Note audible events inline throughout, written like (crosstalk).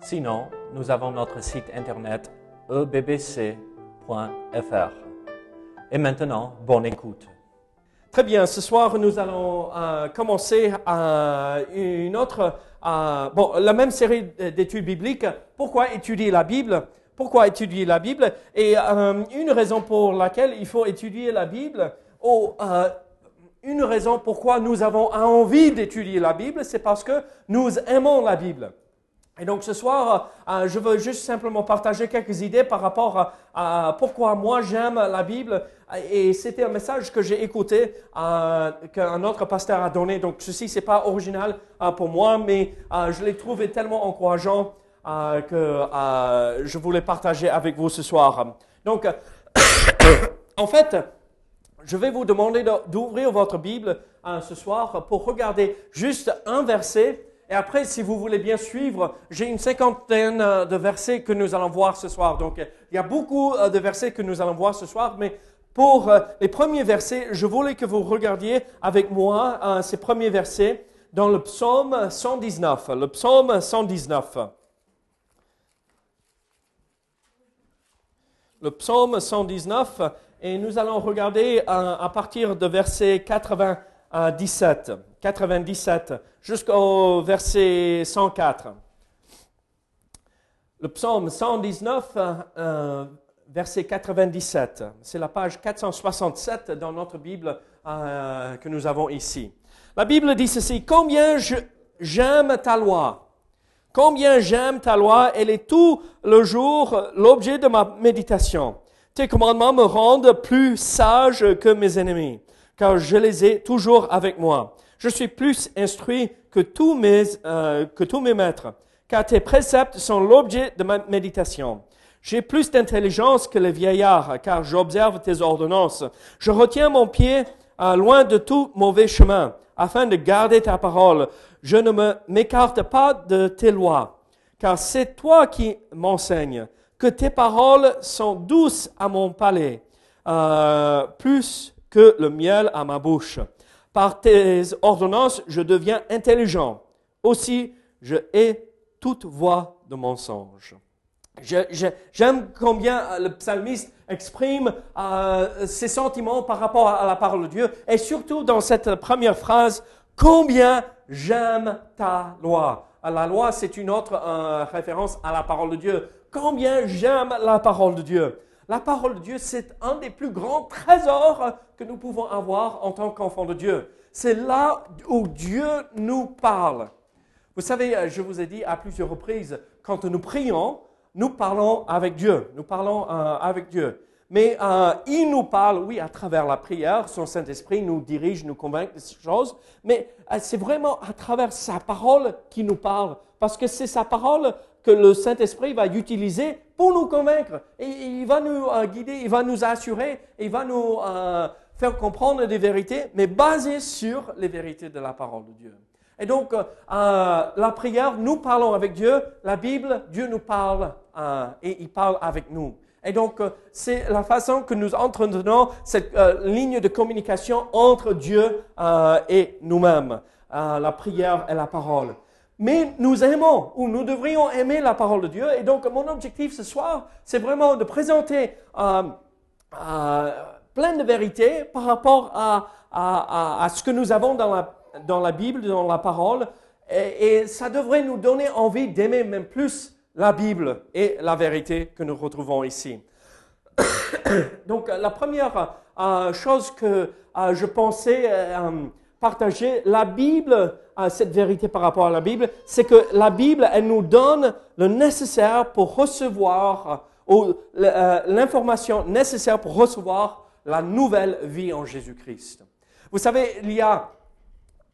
Sinon, nous avons notre site internet ebbc.fr. Et maintenant, bonne écoute. Très bien, ce soir nous allons euh, commencer euh, une autre, euh, bon, la même série d'études bibliques. Pourquoi étudier la Bible? Pourquoi étudier la Bible? Et une raison pour laquelle il faut étudier la Bible, ou une raison pourquoi nous avons envie d'étudier la Bible, c'est parce que nous aimons la Bible. Et donc ce soir, euh, je veux juste simplement partager quelques idées par rapport à, pourquoi moi j'aime la Bible. Et c'était un message que j'ai écouté, euh, qu'un autre pasteur a donné. Donc ceci, c'est pas original euh, pour moi, mais je l'ai trouvé tellement encourageant que je voulais partager avec vous ce soir. Donc, (coughs) en fait, je vais vous demander d'ouvrir votre Bible ce soir pour regarder juste un verset et après, si vous voulez bien suivre, j'ai une cinquantaine euh, de versets que nous allons voir ce soir. Donc, il y a beaucoup euh, de versets que nous allons voir ce soir, mais pour euh, les premiers versets, je voulais que vous regardiez avec moi ces premiers versets dans le psaume 119. Le psaume 119. Le psaume 119, et nous allons regarder à partir de verset 97. 97 jusqu'au verset 104. Le psaume 119, euh, verset 97. C'est la page 467 dans notre Bible euh, que nous avons ici. La Bible dit ceci, combien j'aime ta loi. Combien j'aime ta loi, elle est tout le jour l'objet de ma méditation. Tes commandements me rendent plus sage que mes ennemis, car je les ai toujours avec moi. Je suis plus instruit que tous mes, euh, que tous mes maîtres, car tes préceptes sont l'objet de ma méditation. J'ai plus d'intelligence que les vieillards, car j'observe tes ordonnances. Je retiens mon pied euh, loin de tout mauvais chemin, afin de garder ta parole. Je ne m'écarte pas de tes lois, car c'est toi qui m'enseignes, que tes paroles sont douces à mon palais, euh, plus que le miel à ma bouche. Par tes ordonnances, je deviens intelligent. Aussi, je hais toute voix de mensonge. J'aime combien le psalmiste exprime euh, ses sentiments par rapport à la parole de Dieu et surtout dans cette première phrase, combien j'aime ta loi. La loi, c'est une autre euh, référence à la parole de Dieu. Combien j'aime la parole de Dieu. La parole de Dieu, c'est un des plus grands trésors que nous pouvons avoir en tant qu'enfants de Dieu. C'est là où Dieu nous parle. Vous savez, euh, je vous ai dit à plusieurs reprises, quand nous prions, nous parlons avec Dieu. Nous parlons euh, avec Dieu. Mais euh, il nous parle, oui, à travers la prière. Son Saint-Esprit nous dirige, nous convainc de ces choses. Mais c'est vraiment à travers sa parole qu'il nous parle. Parce que c'est sa parole que le Saint-Esprit va utiliser pour nous convaincre. Il va nous euh, guider, il va nous assurer, il va nous euh, faire comprendre des vérités, mais basées sur les vérités de la parole de Dieu. Et donc, euh, la prière, nous parlons avec Dieu. La Bible, Dieu nous parle et il parle avec nous. Et donc, c'est la façon que nous entretenons cette ligne de communication entre Dieu et nous-mêmes. la prière et la parole. Mais nous aimons, ou nous devrions aimer la parole de Dieu. Et donc, mon objectif ce soir, c'est vraiment de présenter euh, euh, plein de vérités par rapport à, ce que nous avons dans la, Bible, dans la parole. Et, ça devrait nous donner envie d'aimer même plus la Bible et la vérité que nous retrouvons ici. (coughs) donc, la première euh, chose que euh, je pensais partager, la Bible cette vérité par rapport à la Bible, c'est que la Bible, elle nous donne le nécessaire pour recevoir, euh, l'information nécessaire pour recevoir la nouvelle vie en Jésus-Christ. Vous savez, il n'y a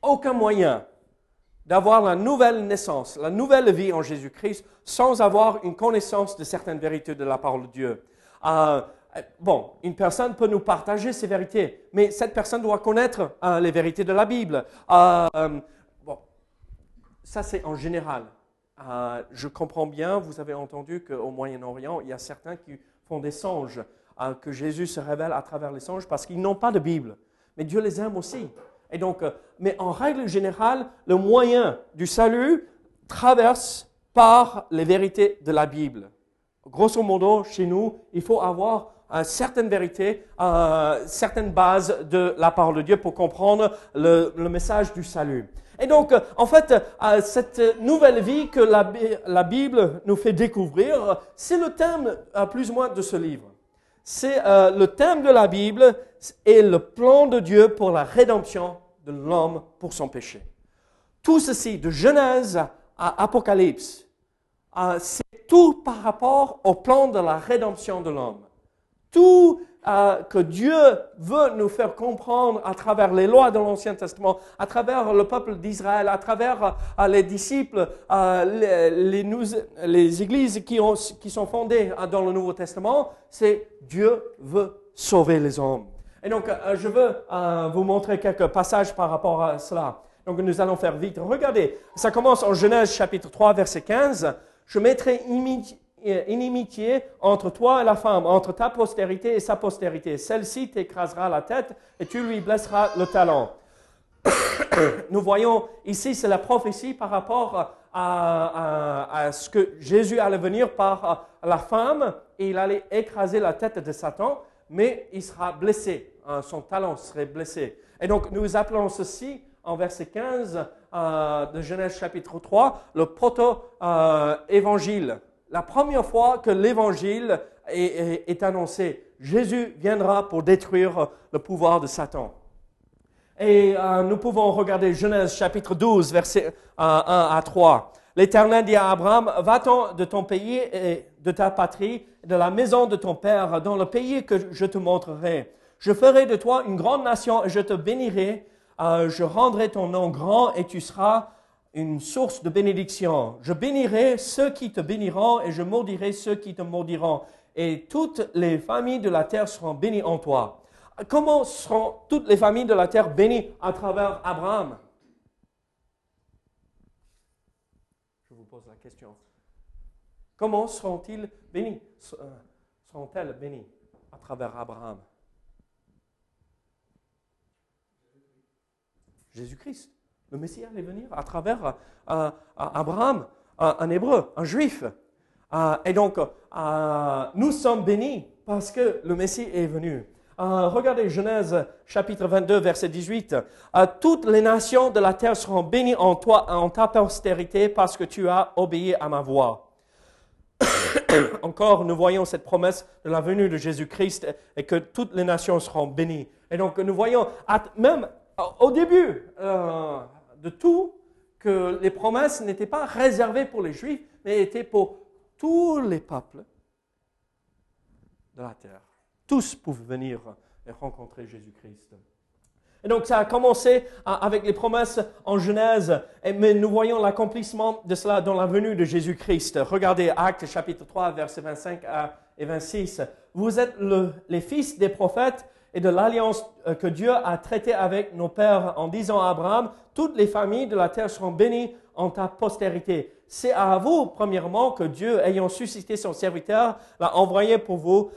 aucun moyen d'avoir la nouvelle naissance, la nouvelle vie en Jésus-Christ, sans avoir une connaissance de certaines vérités de la parole de Dieu. Euh, bon, une personne peut nous partager ses vérités, mais cette personne doit connaître euh, les vérités de la Bible. Euh, bon, ça c'est en général. je comprends bien, vous avez entendu qu'au Moyen-Orient, il y a certains qui font des songes, que Jésus se révèle à travers les songes parce qu'ils n'ont pas de Bible. Mais Dieu les aime aussi. Et donc, euh, mais en règle générale, le moyen du salut traverse par les vérités de la Bible. Grosso modo, chez nous, il faut avoir une certaine vérité, euh, certaines bases de la parole de Dieu pour comprendre le, message du salut. Et donc, euh, en fait, euh, cette nouvelle vie que la, Bible nous fait découvrir, c'est le thème plus ou moins de ce livre. C'est le thème de la Bible, et le plan de Dieu pour la rédemption de l'homme pour son péché. Tout ceci, de Genèse à Apocalypse, euh, c'est tout par rapport au plan de la rédemption de l'homme. Tout euh, que Dieu veut nous faire comprendre à travers les lois de l'Ancien Testament, à travers le peuple d'Israël, à travers euh, les disciples, les, les, églises qui, ont, qui sont fondées dans le Nouveau Testament, c'est Dieu veut sauver les hommes. Et donc, euh, je veux euh, vous montrer quelques passages par rapport à cela. Donc, nous allons faire vite. Regardez, ça commence en Genèse chapitre 3, verset 15. Je mettrai euh, inimitié entre toi et la femme, entre ta postérité et sa postérité. Celle-ci t'écrasera la tête et tu lui blesseras le talon. (coughs) Nous voyons ici, c'est la prophétie par rapport à, ce que Jésus allait venir par la femme et il allait écraser la tête de Satan, mais il sera blessé. Euh, son talon serait blessé. Et donc nous appelons ceci, en verset 15 euh, de Genèse chapitre 3, le proto-évangile. Euh, la première fois que l'évangile est, annoncé, Jésus viendra pour détruire le pouvoir de Satan. Et nous pouvons regarder Genèse chapitre 12, verset 1 à 3. L'Éternel dit à Abraham, va-t'en de ton pays et de ta patrie, de la maison de ton père, dans le pays que je te montrerai. Je ferai de toi une grande nation et je te bénirai. Euh, je rendrai ton nom grand et tu seras une source de bénédiction. Je bénirai ceux qui te béniront et je maudirai ceux qui te maudiront. Et toutes les familles de la terre seront bénies en toi. Comment seront toutes les familles de la terre bénies à travers Abraham? Je vous pose la question. Comment seront-ils bénis? Euh, Seront-elles bénies à travers Abraham? Jésus-Christ. Le Messie allait venir à travers euh, Abraham, un hébreu, un juif. Euh, et donc, euh, nous sommes bénis parce que le Messie est venu. regardez Genèse chapitre 22, verset 18. toutes les nations de la terre seront bénies en toi, en ta postérité, parce que tu as obéi à ma voix. (coughs) Encore, nous voyons cette promesse de la venue de Jésus-Christ et que toutes les nations seront bénies. Et donc, nous voyons, même au début de tout, que les promesses n'étaient pas réservées pour les Juifs, mais étaient pour tous les peuples de la terre. Tous pouvaient venir et rencontrer Jésus-Christ. Et donc ça a commencé avec les promesses en Genèse, mais nous voyons l'accomplissement de cela dans la venue de Jésus-Christ. Regardez Actes chapitre 3, versets 25 et 26. Vous êtes les fils des prophètes et de l'alliance euh, que Dieu a traitée avec nos pères en disant à Abraham, toutes les familles de la terre seront bénies en ta postérité. C'est à vous, premièrement, que Dieu, ayant suscité son serviteur, l'a envoyé pour vous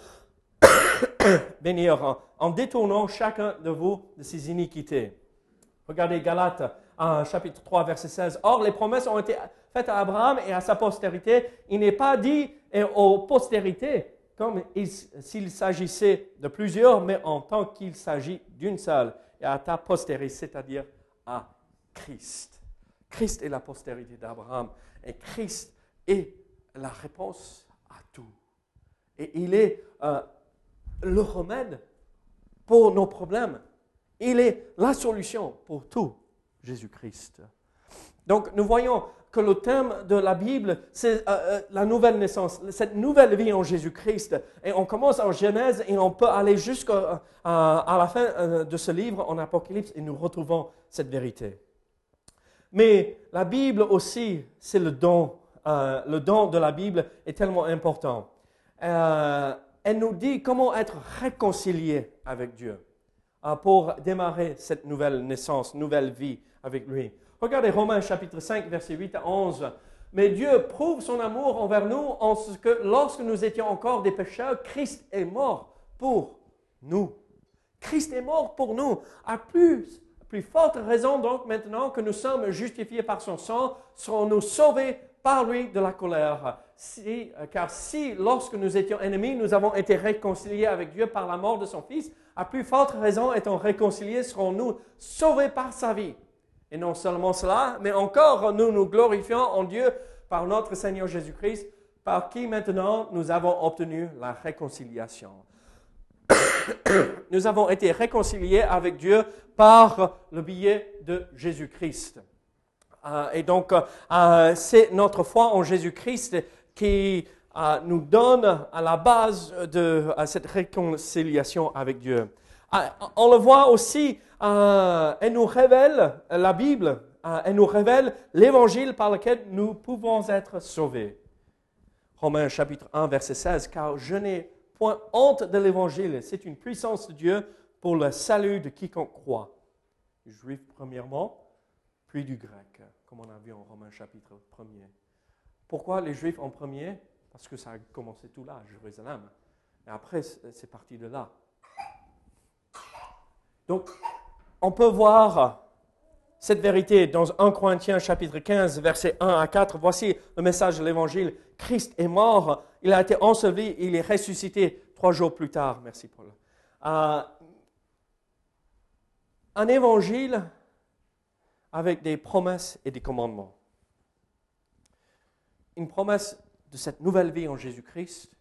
(coughs) bénir en détournant chacun de vous de ses iniquités. Regardez Galates, chapitre 3, verset 16. Or, les promesses ont été faites à Abraham et à sa postérité. Il n'est pas dit aux postérités, comme s'il s'agissait de plusieurs, mais en tant qu'il s'agit d'une seule, et à ta postérité, c'est-à-dire à Christ. Christ est la postérité d'Abraham, et Christ est la réponse à tout. Et il est euh, le remède pour nos problèmes. Il est la solution pour tout, Jésus-Christ. Donc nous voyons que le thème de la Bible, c'est euh, euh, la nouvelle naissance, cette nouvelle vie en Jésus-Christ. Et on commence en Genèse et on peut aller jusqu'à euh, la fin de ce livre, en Apocalypse, et nous retrouvons cette vérité. Mais la Bible aussi, c'est le don. Le don de la Bible est tellement important. Elle nous dit comment être réconcilié avec Dieu pour démarrer cette nouvelle naissance, nouvelle vie avec lui. Regardez Romains chapitre 5, versets 8 à 11. Mais Dieu prouve son amour envers nous en ce que lorsque nous étions encore des pécheurs, Christ est mort pour nous. Christ est mort pour nous. À plus, plus forte raison donc maintenant que nous sommes justifiés par son sang, serons-nous sauvés par lui de la colère. Si, car si, lorsque nous étions ennemis, nous avons été réconciliés avec Dieu par la mort de son Fils, à plus forte raison, étant réconciliés, serons-nous sauvés par sa vie? Et non seulement cela, mais encore nous nous glorifions en Dieu par notre Seigneur Jésus-Christ, par qui maintenant nous avons obtenu la réconciliation. (coughs) nous avons été réconciliés avec Dieu par le biais de Jésus-Christ. Euh, et donc, euh, c'est notre foi en Jésus-Christ qui euh, nous donne à la base de cette réconciliation avec Dieu. On le voit aussi, elle nous révèle la Bible, elle nous révèle l'évangile par lequel nous pouvons être sauvés. Romains chapitre 1, verset 16, car je n'ai point honte de l'évangile, c'est une puissance de Dieu pour le salut de quiconque croit. Juif premièrement, puis du grec, comme on a vu en Romains chapitre 1 Pourquoi les Juifs en premier? Parce que ça a commencé tout là, à Jérusalem. Et après, c'est parti de là. Donc, on peut voir cette vérité dans 1 Corinthiens chapitre 15, versets 1 à 4. Voici le message de l'Évangile. Christ est mort, il a été enseveli, il est ressuscité trois jours plus tard. Merci Paul. Euh, un évangile avec des promesses et des commandements. Une promesse de cette nouvelle vie en Jésus-Christ,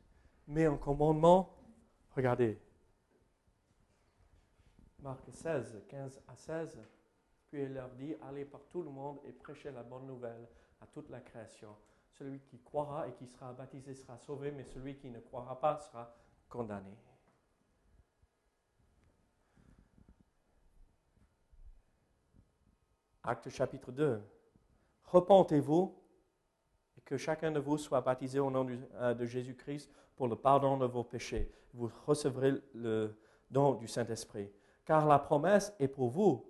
mais un commandement, regardez, Marc 16, 15 à 16, puis il leur dit, allez par tout le monde et prêchez la bonne nouvelle à toute la création. Celui qui croira et qui sera baptisé sera sauvé, mais celui qui ne croira pas sera condamné. Acte chapitre 2. Repentez-vous et que chacun de vous soit baptisé au nom euh, de Jésus-Christ pour le pardon de vos péchés. Vous recevrez le don du Saint-Esprit. Car la promesse est pour vous,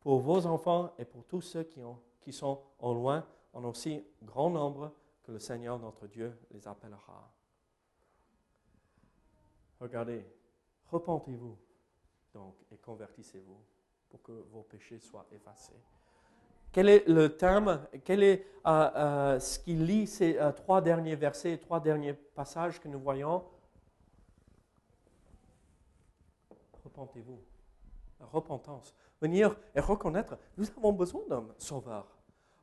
pour vos enfants et pour tous ceux qui, ont, qui sont au loin, en aussi grand nombre que le Seigneur notre Dieu les appellera. Regardez, repentez-vous donc et convertissez-vous pour que vos péchés soient effacés. Quel est le terme Quel est euh, euh, ce qui lit ces euh, trois derniers versets, trois derniers passages que nous voyons? Repentez-vous. Repentance. Venir et reconnaître, nous avons besoin d'un sauveur.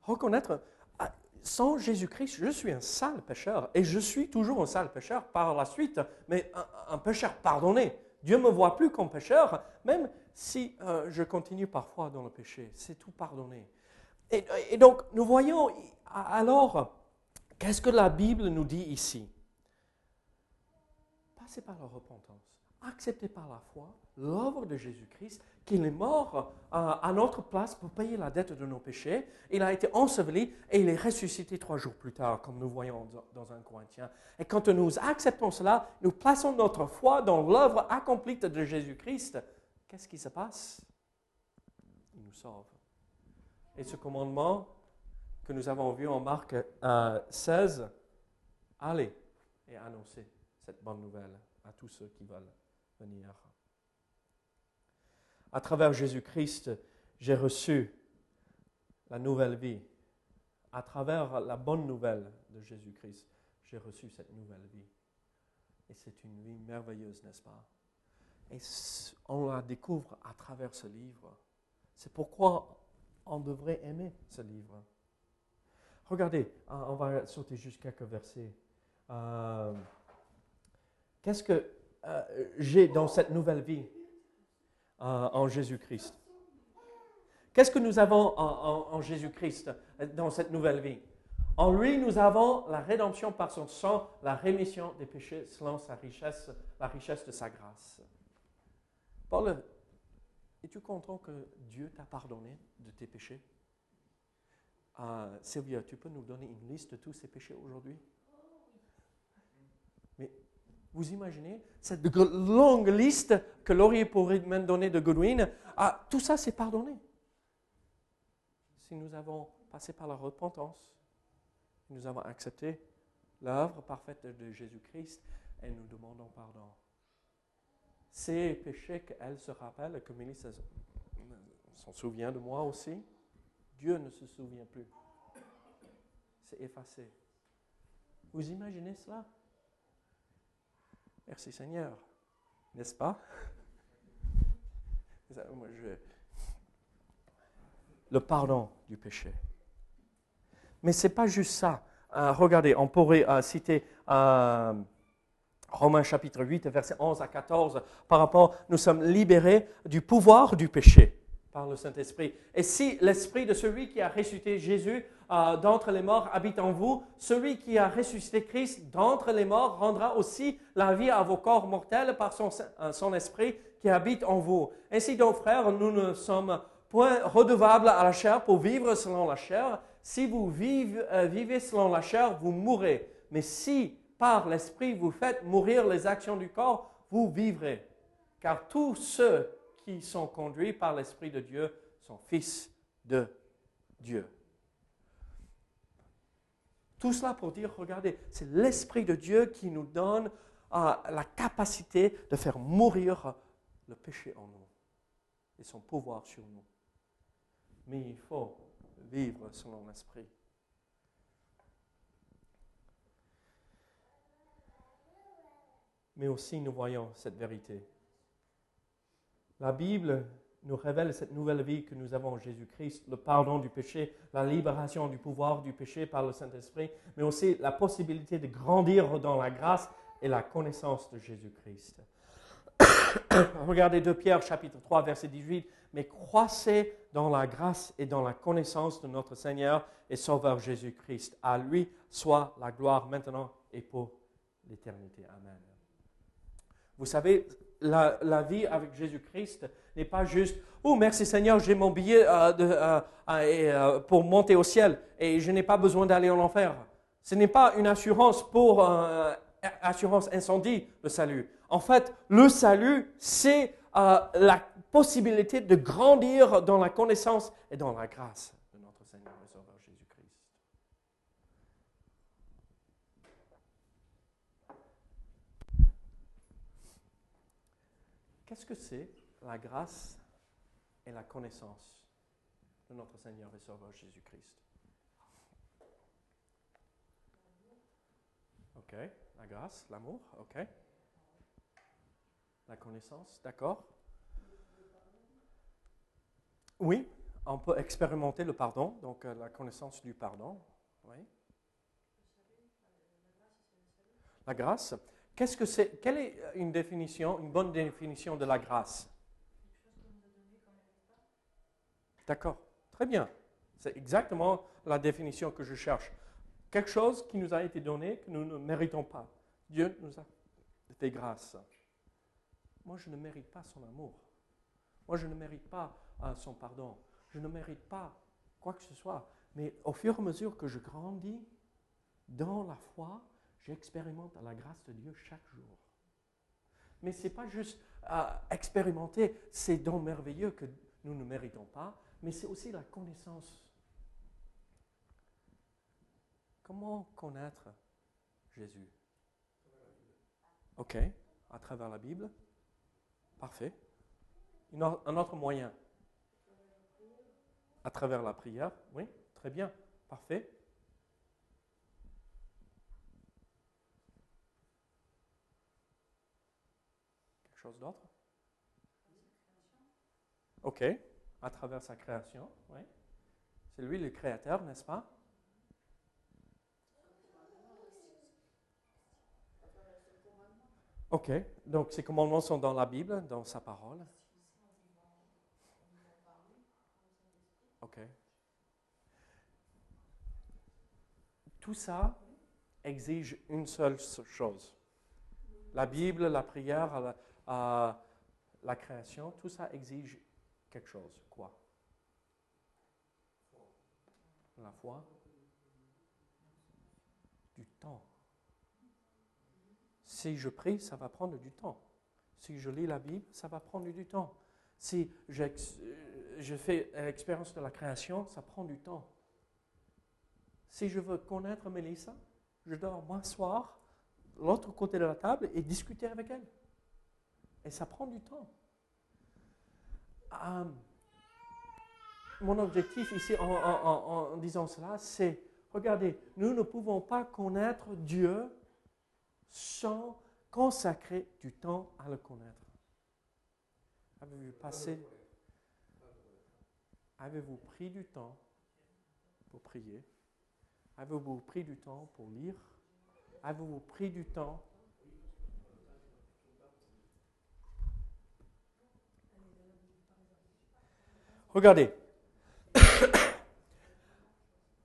Reconnaître, ah, sans Jésus-Christ, je suis un sale pécheur. Et je suis toujours un sale pécheur par la suite, mais un, un pécheur pardonné. Dieu ne me voit plus comme pécheur, même si je continue parfois dans le péché. C'est tout pardonné. Et, donc, nous voyons alors, qu'est-ce que la Bible nous dit ici? Passez par la repentance. Acceptez par la foi l'œuvre de Jésus-Christ, qu'il est mort euh, à notre place pour payer la dette de nos péchés. Il a été enseveli et il est ressuscité trois jours plus tard, comme nous voyons dans un Corinthien. Et quand nous acceptons cela, nous plaçons notre foi dans l'œuvre accomplie de Jésus-Christ. Qu'est-ce qui se passe? Il nous sauve. Et ce commandement que nous avons vu en Marc 16, euh, allez et annoncez cette bonne nouvelle à tous ceux qui veulent venir. À travers Jésus-Christ, j'ai reçu la nouvelle vie. À travers la bonne nouvelle de Jésus-Christ, j'ai reçu cette nouvelle vie. Et c'est une vie merveilleuse, n'est-ce pas? Et on la découvre à travers ce livre. C'est pourquoi on devrait aimer ce livre. Regardez, on va sauter juste quelques versets. Euh, qu'est-ce que euh, j'ai dans cette nouvelle vie euh, en Jésus-Christ. Qu'est-ce que nous avons en, Jésus-Christ dans cette nouvelle vie? En lui, nous avons la rédemption par son sang, la rémission des péchés selon sa richesse, la richesse de sa grâce. Paul es-tu content que Dieu t'a pardonné de tes péchés? Sylvia, tu peux nous donner une liste de tous ces péchés aujourd'hui? Vous imaginez cette longue liste que Laurier pourrait même donner de Goodwin ah, Tout ça, c'est pardonné. Si nous avons passé par la repentance, nous avons accepté l'œuvre parfaite de Jésus-Christ et nous demandons pardon. Ces péchés qu'elle se rappelle, que Mélissa s'en souvient de moi aussi, Dieu ne se souvient plus. C'est effacé. Vous imaginez cela? Merci Seigneur. N'est-ce pas? (laughs) Le pardon du péché. Mais ce n'est pas juste ça. Euh, regardez, on pourrait euh, citer euh, Romains chapitre 8, versets 11 à 14, par rapport, nous sommes libérés du pouvoir du péché par le Saint-Esprit. Et si l'Esprit de celui qui a ressuscité Jésus d'entre les morts habite en vous, celui qui a ressuscité Christ d'entre les morts rendra aussi la vie à vos corps mortels par son, son Esprit qui habite en vous. Ainsi donc, frères, nous ne sommes point redevables à la chair pour vivre selon la chair, si vous euh, vivez, selon la chair, vous mourrez. Mais si par l'Esprit vous faites mourir les actions du corps, vous vivrez. Car tous ceux qui sont conduits par l'Esprit de Dieu sont fils de Dieu. Tout cela pour dire, regardez, c'est l'Esprit de Dieu qui nous donne euh, la capacité de faire mourir le péché en nous et son pouvoir sur nous. Mais il faut vivre selon l'Esprit. Mais aussi nous voyons cette vérité. La Bible nous révèle cette nouvelle vie que nous avons en Jésus-Christ, le pardon du péché, la libération du pouvoir du péché par le Saint-Esprit, mais aussi la possibilité de grandir dans la grâce et la connaissance de Jésus-Christ. (coughs) Regardez 2 Pierre chapitre 3 verset 18, mais croissez dans la grâce et dans la connaissance de notre Seigneur et Sauveur Jésus-Christ. À lui soit la gloire maintenant et pour l'éternité. Amen. Vous savez, la, vie avec Jésus-Christ n'est pas juste, oh merci Seigneur, j'ai mon billet euh, euh, euh, pour monter au ciel et je n'ai pas besoin d'aller en enfer. Ce n'est pas une assurance pour assurance incendie, le salut. En fait, le salut, c'est la possibilité de grandir dans la connaissance et dans la grâce de notre Seigneur et Sauveur Jésus-Christ. Qu'est-ce que c'est la grâce et la connaissance de notre Seigneur et Sauveur Jésus-Christ Ok, la grâce, l'amour, ok. La connaissance, d'accord. Oui, on peut expérimenter le pardon, donc euh, la connaissance du pardon. Oui. La grâce. Qu'est-ce que c'est Quelle est une définition, une bonne définition de la grâce? D'accord, très bien. C'est exactement la définition que je cherche. Quelque chose qui nous a été donné que nous ne méritons pas. Dieu nous a fait grâce. Moi, je ne mérite pas son amour. Moi, je ne mérite pas euh, son pardon. Je ne mérite pas quoi que ce soit. Mais au fur et à mesure que je grandis dans la foi, j'expérimente la grâce de Dieu chaque jour. Mais ce n'est pas juste euh, expérimenter ces dons merveilleux que nous ne méritons pas, mais c'est aussi la connaissance. Comment connaître Jésus Ok, à travers la Bible. Parfait. Un autre moyen. À travers la prière. Oui, très bien. Parfait. Quelque chose d'autre? Ok, à travers sa création, oui. C'est lui le créateur, n'est-ce pas? Ok, donc ces commandements sont dans la Bible, dans sa parole. Ok. Tout ça exige une seule chose. La Bible, la prière, la, création, tout ça exige quelque chose. Quoi? La foi? Du temps. Si je prie, ça va prendre du temps. Si je lis la Bible, ça va prendre du temps. Si je fais l'expérience de la création, ça prend du temps. Si je veux connaître Mélissa, je dois m'asseoir l'autre côté de la table et discuter avec elle. Et ça prend du temps. Euh, mon objectif ici en, disant cela, c'est, regardez, nous ne pouvons pas connaître Dieu sans consacrer du temps à le connaître. Avez-vous passé, avez-vous pris du temps pour prier? Avez-vous pris du temps pour lire? Avez-vous pris du temps Regardez, (coughs)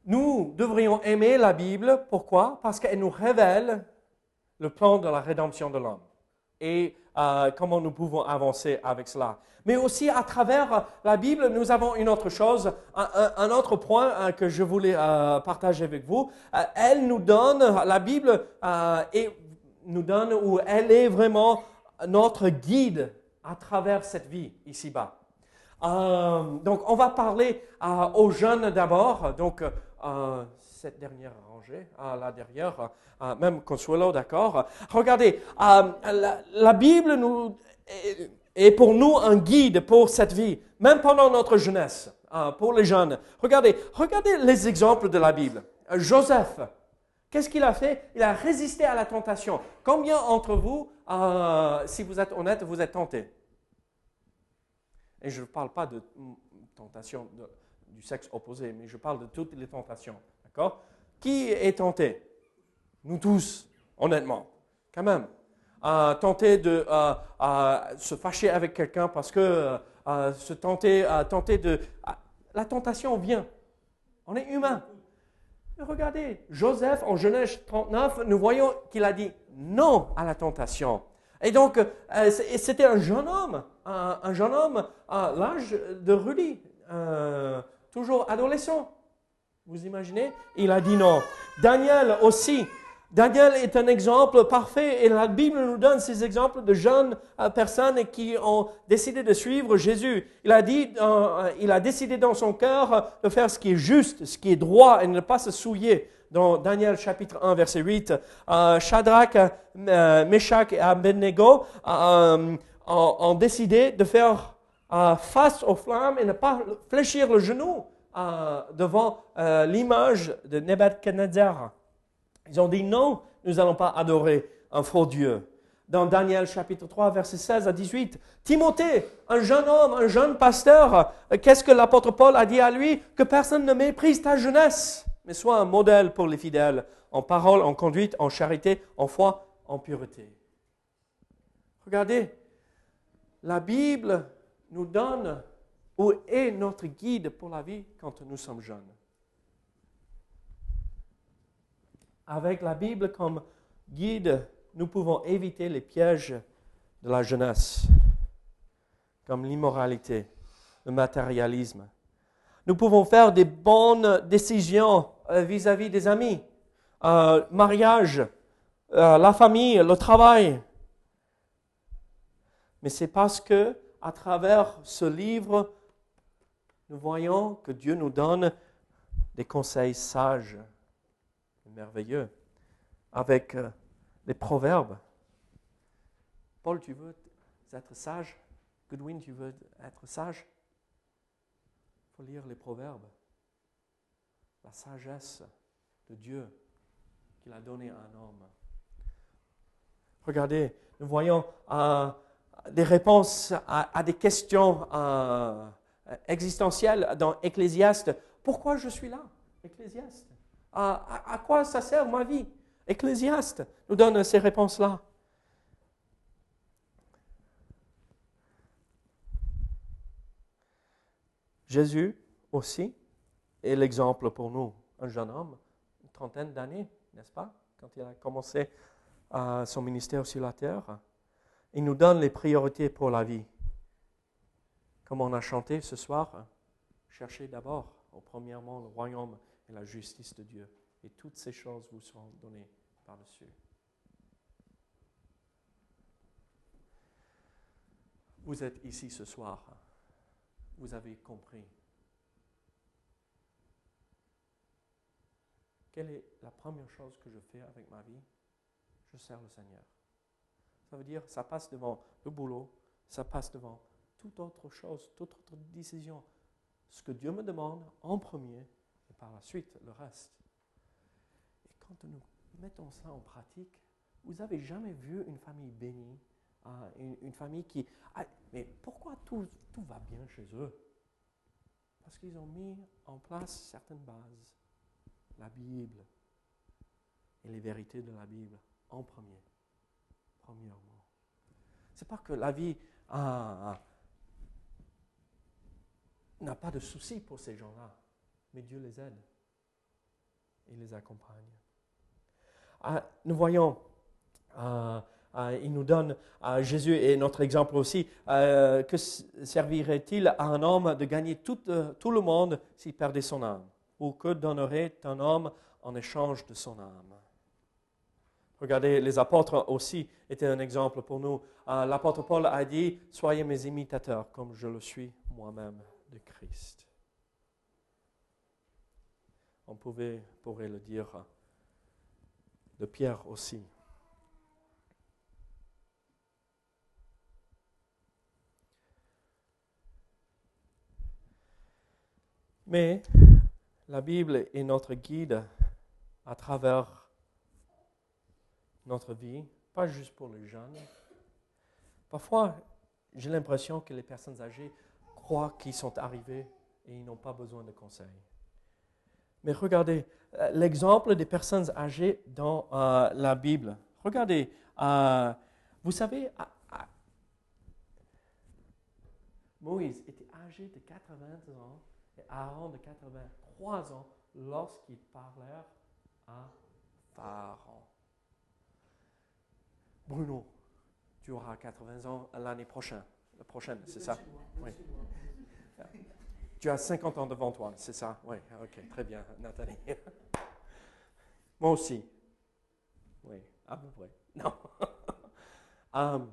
nous devrions aimer la Bible. Pourquoi? Parce qu'elle nous révèle le plan de la rédemption de l'homme et euh, comment nous pouvons avancer avec cela. Mais aussi à travers la Bible, nous avons une autre chose, un, autre point euh, que je voulais euh, partager avec vous. elle nous donne, la Bible et nous donne où elle est vraiment notre guide à travers cette vie ici-bas. Donc, on va parler aux jeunes d'abord. Donc, cette dernière rangée, là derrière, même Consuelo, d'accord. Regardez, la, Bible est, pour nous un guide pour cette vie, même pendant notre jeunesse, pour les jeunes. Regardez, regardez les exemples de la Bible. Joseph, qu'est-ce qu'il a fait? Il a résisté à la tentation. Combien d'entre vous, si vous êtes honnête, vous êtes tentés Et je ne parle pas de tentation du sexe opposé, mais je parle de toutes les tentations. D'accord? Qui est tenté? Nous tous, honnêtement, quand même. Euh, tenter de euh, euh, se fâcher avec quelqu'un parce que se tenter, tenter de... la tentation vient. On est humain. regardez, Joseph, en Genèse 39, nous voyons qu'il a dit non à la tentation. Et donc, c'était un jeune homme, un, jeune homme à l'âge de Rudy, toujours adolescent. Vous imaginez? Il a dit non. Daniel aussi. Daniel est un exemple parfait et la Bible nous donne ces exemples de jeunes euh, personnes qui ont décidé de suivre Jésus. Il a dit, euh, il a décidé dans son cœur de faire ce qui est juste, ce qui est droit et ne pas se souiller. Dans Daniel chapitre 1 verset 8, euh, Shadrach, euh, Meshach et Abednego ont, décidé de faire face aux flammes et ne pas fléchir le genou devant euh, l'image de Nebuchadnezzar. Ils ont dit non, nous n'allons pas adorer un faux Dieu. Dans Daniel chapitre 3, verset 16 à 18, Timothée, un jeune homme, un jeune pasteur, euh, qu'est-ce que l'apôtre Paul a dit à lui? Que personne ne méprise ta jeunesse, mais sois un modèle pour les fidèles, en parole, en conduite, en charité, en foi, en pureté. Regardez, la Bible nous donne où est notre guide pour la vie quand nous sommes jeunes Avec la Bible comme guide, nous pouvons éviter les pièges de la jeunesse, comme l'immoralité, le matérialisme. Nous pouvons faire des bonnes décisions euh, vis-à-vis des amis, euh, mariage, euh, la famille, le travail. Mais c'est parce que, à travers ce livre, nous voyons que Dieu nous donne des conseils sages, merveilleux, avec euh, les proverbes. Paul, tu veux être sage? Goodwin, tu veux être sage? Il faut lire les proverbes. La sagesse de Dieu qu'il a donnée à un homme. Regardez, nous voyons euh, des réponses à, des questions. Euh, euh, existentielle dans Ecclésiaste. Pourquoi je suis là Ecclésiaste? À, quoi ça sert ma vie? Ecclésiaste nous donne ces réponses-là. Jésus aussi est l'exemple pour nous. Un jeune homme, une trentaine d'années, n'est-ce pas, quand il a commencé euh, son ministère sur la terre. Il nous donne les priorités pour la vie comme on a chanté ce soir, cherchez d'abord, premièrement, le royaume et la justice de Dieu. Et toutes ces choses vous seront données par-dessus. Vous êtes ici ce soir. Vous avez compris. Quelle est la première chose que je fais avec ma vie? Je sers le Seigneur. Ça veut dire, ça passe devant le boulot, ça passe devant toute autre chose, toute autre décision. Ce que Dieu me demande en premier, et par la suite le reste. Et quand nous mettons ça en pratique, vous n'avez jamais vu une famille bénie une, famille qui... Ah, mais pourquoi tout, tout va bien chez eux? Parce qu'ils ont mis en place certaines bases. La Bible et les vérités de la Bible en premier. C'est pas que la vie n'a pas de soucis pour ces gens-là, mais Dieu les aide. Et les accompagne. Ah, nous voyons ah, euh, il nous donne, euh, Jésus est notre exemple aussi, euh, que servirait-il à un homme de gagner tout, tout le monde s'il perdait son âme? Ou que donnerait un homme en échange de son âme? Regardez, les apôtres aussi étaient un exemple pour nous. L'apôtre Paul a dit, Soyez mes imitateurs comme je le suis moi-même de Christ. On pouvait, pourrait le dire de Pierre aussi. Mais la Bible est notre guide à travers notre vie, pas juste pour les jeunes. Parfois, j'ai l'impression que les personnes âgées croient qu'ils sont arrivés et ils n'ont pas besoin de conseils. Mais regardez euh, l'exemple des personnes âgées dans euh, la Bible. Regardez, euh, vous savez, Moïse était âgé de 80 ans et Aaron de 83 ans lorsqu'ils parlèrent à Pharaon. Bruno, tu auras 80 ans l'année prochaine. La prochaine, c'est ça? Oui. (laughs) Tu as 50 ans devant toi, c'est ça? Oui, ok, très bien, Nathalie. (laughs) Moi aussi. Oui, à peu près. (laughs) Non. Um,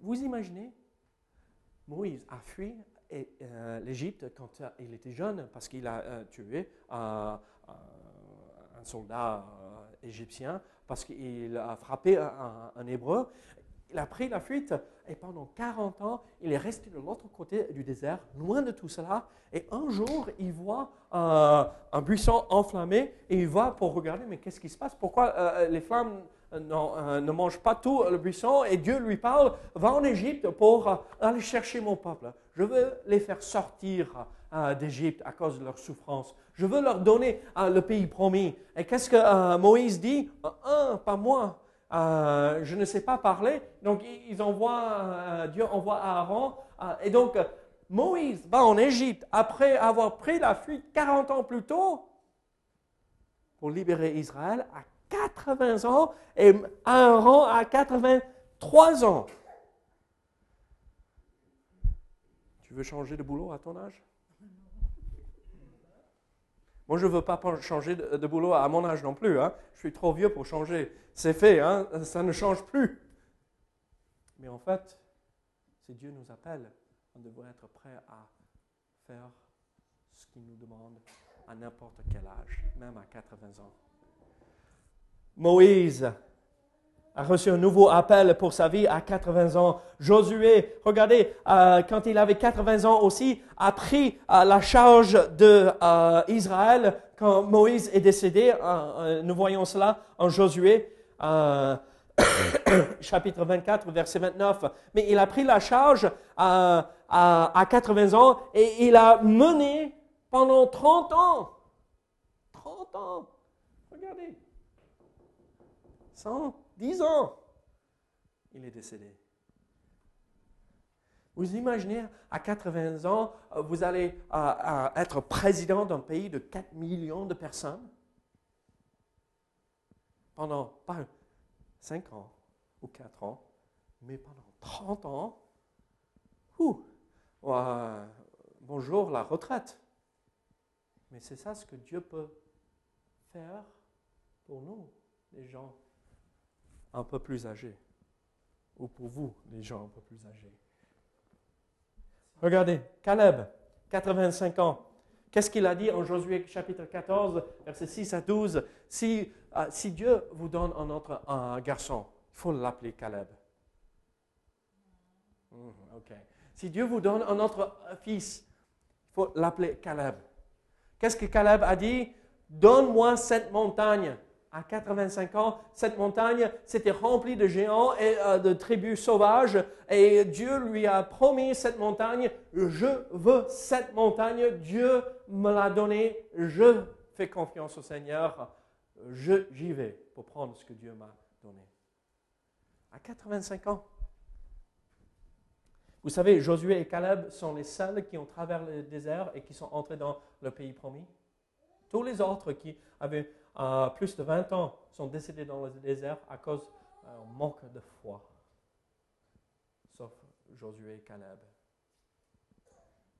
vous imaginez, Moïse a fui euh, l'Égypte quand euh, il était jeune parce qu'il a euh, tué un soldat égyptien, parce qu'il a frappé un, Hébreu. Il a pris la fuite et pendant 40 ans, il est resté de l'autre côté du désert, loin de tout cela. Et un jour, il voit un buisson enflammé et il va pour regarder, mais qu'est-ce qui se passe? Pourquoi les flammes ne mangent pas tout le buisson? Et Dieu lui parle, va en Égypte pour aller chercher mon peuple. Je veux les faire sortir euh, d'Égypte à cause de leur souffrance. Je veux leur donner euh, le pays promis. Et qu'est-ce que euh, Moïse dit? Un, pas moi. je ne sais pas parler. Donc, ils envoient, Dieu envoie Aaron. et donc, Moïse va en Égypte après avoir pris la fuite 40 ans plus tôt pour libérer Israël à 80 ans et Aaron à 83 ans. Tu veux changer de boulot à ton âge? Moi, je ne veux pas changer de, boulot à mon âge non plus. Hein. Je suis trop vieux pour changer. C'est fait, hein. ça ne change plus. Mais en fait, si Dieu nous appelle, on devrait être prêt à faire ce qu'il nous demande à n'importe quel âge, même à 80 ans. Moïse a reçu un nouveau appel pour sa vie à 80 ans. Josué, regardez, euh, quand il avait 80 ans aussi, a pris euh, la charge de euh, Israël quand Moïse est décédé. nous voyons cela en Josué. (coughs) chapitre 24, verset 29. Mais il a pris la charge à, à 80 ans et il a mené pendant 30 ans. 30 ans. Regardez. 100 10 ans, il est décédé. Vous imaginez, à 80 ans, euh, vous allez euh, euh, être président d'un pays de 4 millions de personnes pendant pas 5 ans ou 4 ans, mais pendant 30 ans. bonjour la retraite. Mais c'est ça ce que Dieu peut faire pour nous, les gens un peu plus âgés. Ou pour vous, les gens un peu plus âgés. Regardez, Caleb, 85 ans. Qu'est-ce qu'il a dit en Josué chapitre 14, versets 6 à 12 si, euh, si Dieu vous donne un autre un garçon, il faut l'appeler Caleb. Mhm, si Dieu vous donne un autre fils, il faut l'appeler Caleb. Qu'est-ce que Caleb a dit? Donne-moi cette montagne. À 85 ans, cette montagne s'était remplie de géants et euh, de tribus sauvages. Et Dieu lui a promis cette montagne. Je veux cette montagne. Dieu me l'a donnée. Je fais confiance au Seigneur. J'y vais pour prendre ce que Dieu m'a donné. À 85 ans. Vous savez, Josué et Caleb sont les seuls qui ont traversé le désert et qui sont entrés dans le pays promis. Tous les autres qui avaient euh, plus de 20 ans sont décédés dans le désert à cause d'un manque de foi. Sauf Josué et Caleb.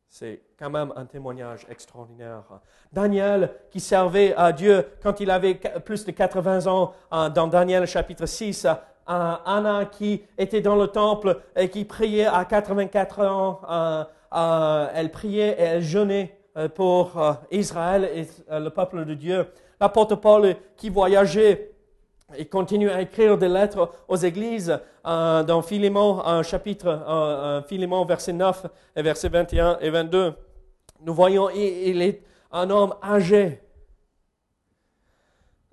C'est quand même un témoignage extraordinaire. Daniel, qui servait à Dieu quand il avait plus de 80 ans, euh, dans Daniel chapitre 6, Anna qui était dans le temple et qui priait à 84 ans. Euh, euh, elle priait et elle jeûnait euh, pour Israël et le peuple de Dieu. L'apôtre Paul qui voyageait et continue à écrire des lettres aux églises dans Philémon, chapitre Philémon, verset 9 et verset 21 et 22. Nous voyons, il est un homme âgé.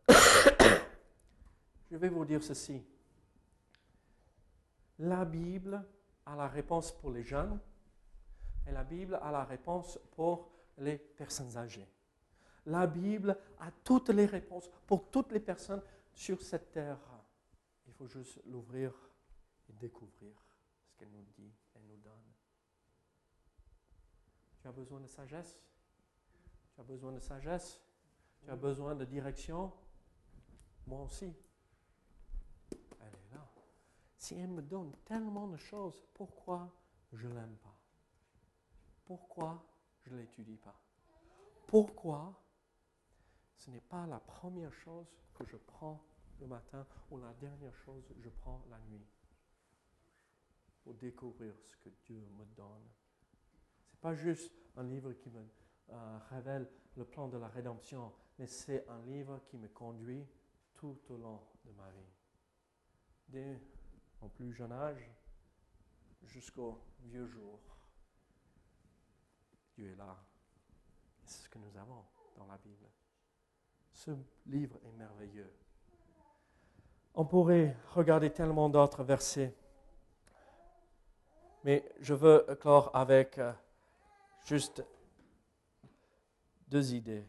(coughs) Je vais vous dire ceci la Bible a la réponse pour les jeunes et la Bible a la réponse pour les personnes âgées. La Bible a toutes les réponses pour toutes les personnes sur cette terre. Il faut juste l'ouvrir et découvrir ce qu'elle nous dit et nous donne. Tu as besoin de sagesse? Tu as besoin de sagesse? Tu as besoin de direction? Moi aussi. Si elle me donne tellement de choses, pourquoi je ne l'aime pas? Pourquoi je ne l'étudie pas? Pourquoi ce n'est pas la première chose que je prends le matin ou la dernière chose que je prends la nuit pour découvrir ce que Dieu me donne. Ce n'est pas juste un livre qui me euh, révèle le plan de la rédemption, mais c'est un livre qui me conduit tout au long de ma vie au plus jeune âge jusqu'au vieux jour. Dieu est là. C'est ce que nous avons dans la Bible. Ce livre est merveilleux. On pourrait regarder tellement d'autres versets, mais je veux clore avec euh, juste deux idées.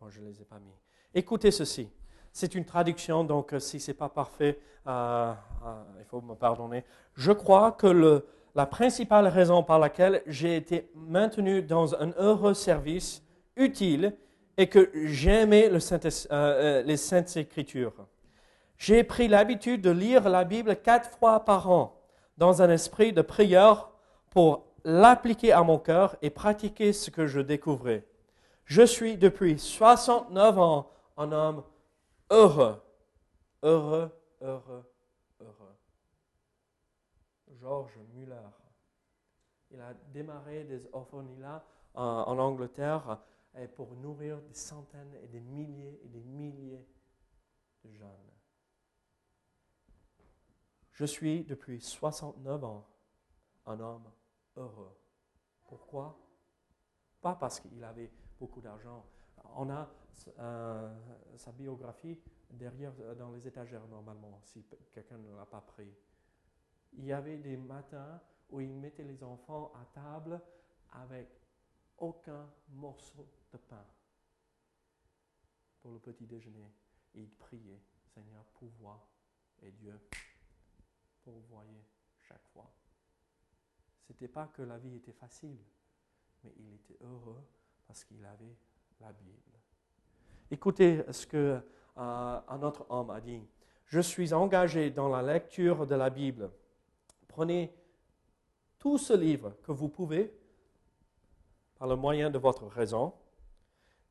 Bon, je ne les ai pas mis. Écoutez ceci. C'est une traduction, donc euh, si ce n'est pas parfait, euh, il faut me pardonner. Je crois que la principale raison par laquelle j'ai été maintenu dans un heureux service utile est que j'aimais le les Saintes Écritures. J'ai pris l'habitude de lire la Bible quatre fois par an dans un esprit de prière pour l'appliquer à mon cœur et pratiquer ce que je découvrais. Je suis depuis 69 ans un homme heureux, heureux, heureux, heureux. George Muller. Il a démarré des orphelinats en, en Angleterre pour nourrir des centaines et des milliers et des milliers de jeunes. Je suis depuis 69 ans un homme heureux. Pourquoi? Pas parce qu'il avait beaucoup d'argent. On a euh, sa biographie derrière dans les étagères normalement, si quelqu'un ne l'a pas pris. Il y avait des matins où il mettait les enfants à table avec aucun morceau de pain pour le petit déjeuner. Il priait, Seigneur, pouvoir et Dieu pourvoyait chaque fois. C'était pas que la vie était facile, mais il était heureux parce qu'il avait la Bible. Écoutez ce que euh, un autre homme a dit. Je suis engagé dans la lecture de la Bible. Prenez tout ce livre que vous pouvez, par le moyen de votre raison,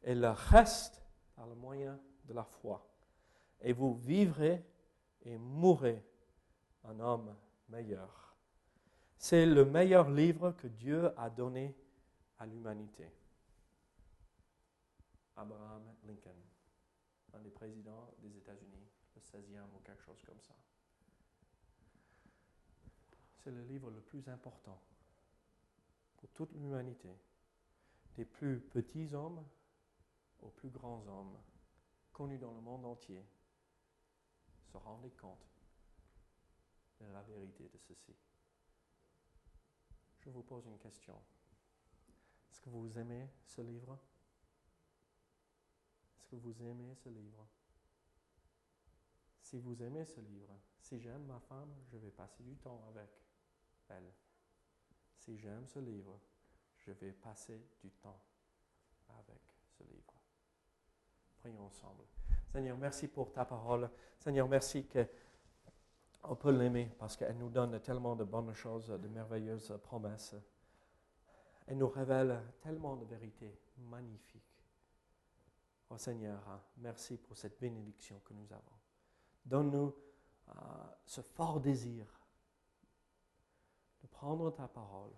et le reste par le moyen de la foi. Et vous vivrez et mourrez un homme meilleur. C'est le meilleur livre que Dieu a donné à l'humanité. Abraham Lincoln, un des présidents des États-Unis, le 16e ou quelque chose comme ça. C'est le livre le plus important pour toute l'humanité, des plus petits hommes aux plus grands hommes, connus dans le monde entier, se rendaient compte de la vérité de ceci. Je vous pose une question. Est-ce que vous aimez ce livre? Est-ce que vous aimez ce livre? Si vous aimez ce livre, si j'aime ma femme, je vais passer du temps avec elle. Si j'aime ce livre, je vais passer du temps avec ce livre. Prions ensemble. Seigneur, merci pour ta parole. Seigneur, merci que on peut l'aimer parce qu'elle nous donne tellement de bonnes choses, de merveilleuses promesses. Elle nous révèle tellement de vérités magnifiques. Oh Seigneur, merci pour cette bénédiction que nous avons. Donne-nous euh, ce fort désir de prendre ta parole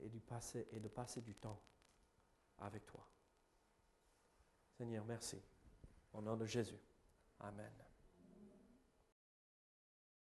et, de passer, du temps avec toi. Seigneur, merci. Au nom de Jésus. Amen.